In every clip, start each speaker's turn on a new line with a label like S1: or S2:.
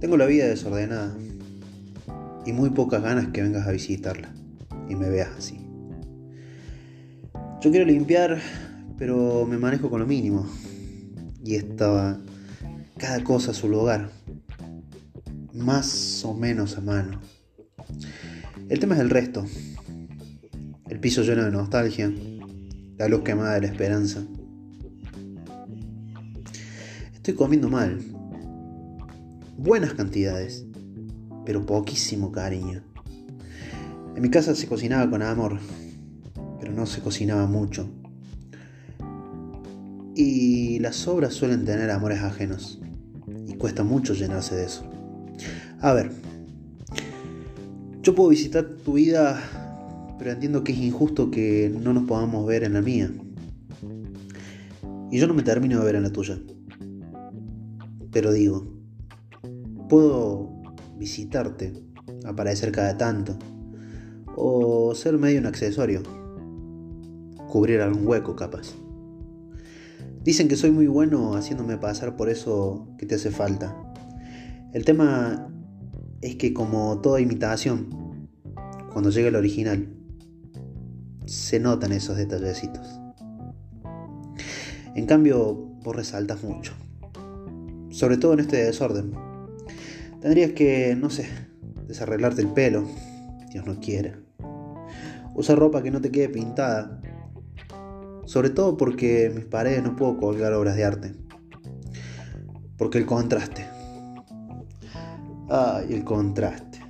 S1: Tengo la vida desordenada y muy pocas ganas que vengas a visitarla y me veas así. Yo quiero limpiar, pero me manejo con lo mínimo. Y estaba cada cosa a su lugar, más o menos a mano. El tema es el resto. El piso lleno de nostalgia, la luz quemada de la esperanza. Estoy comiendo mal. Buenas cantidades, pero poquísimo cariño. En mi casa se cocinaba con amor, pero no se cocinaba mucho. Y las obras suelen tener amores ajenos, y cuesta mucho llenarse de eso. A ver, yo puedo visitar tu vida, pero entiendo que es injusto que no nos podamos ver en la mía. Y yo no me termino de ver en la tuya. Pero digo, puedo visitarte, aparecer cada tanto, o ser medio un accesorio, cubrir algún hueco capaz. Dicen que soy muy bueno haciéndome pasar por eso que te hace falta. El tema es que como toda imitación, cuando llega el original, se notan esos detallecitos. En cambio, vos resaltas mucho. Sobre todo en este desorden. Tendrías que, no sé, desarreglarte el pelo. Dios no quiera. Usar ropa que no te quede pintada. Sobre todo porque en mis paredes no puedo colgar obras de arte. Porque el contraste. Ay, el contraste.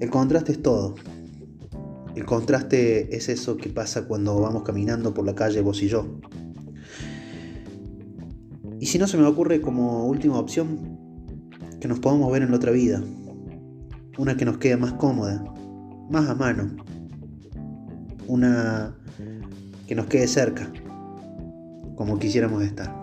S1: El contraste es todo. El contraste es eso que pasa cuando vamos caminando por la calle vos y yo. Y si no se me ocurre como última opción, que nos podamos ver en la otra vida. Una que nos quede más cómoda, más a mano. Una que nos quede cerca, como quisiéramos estar.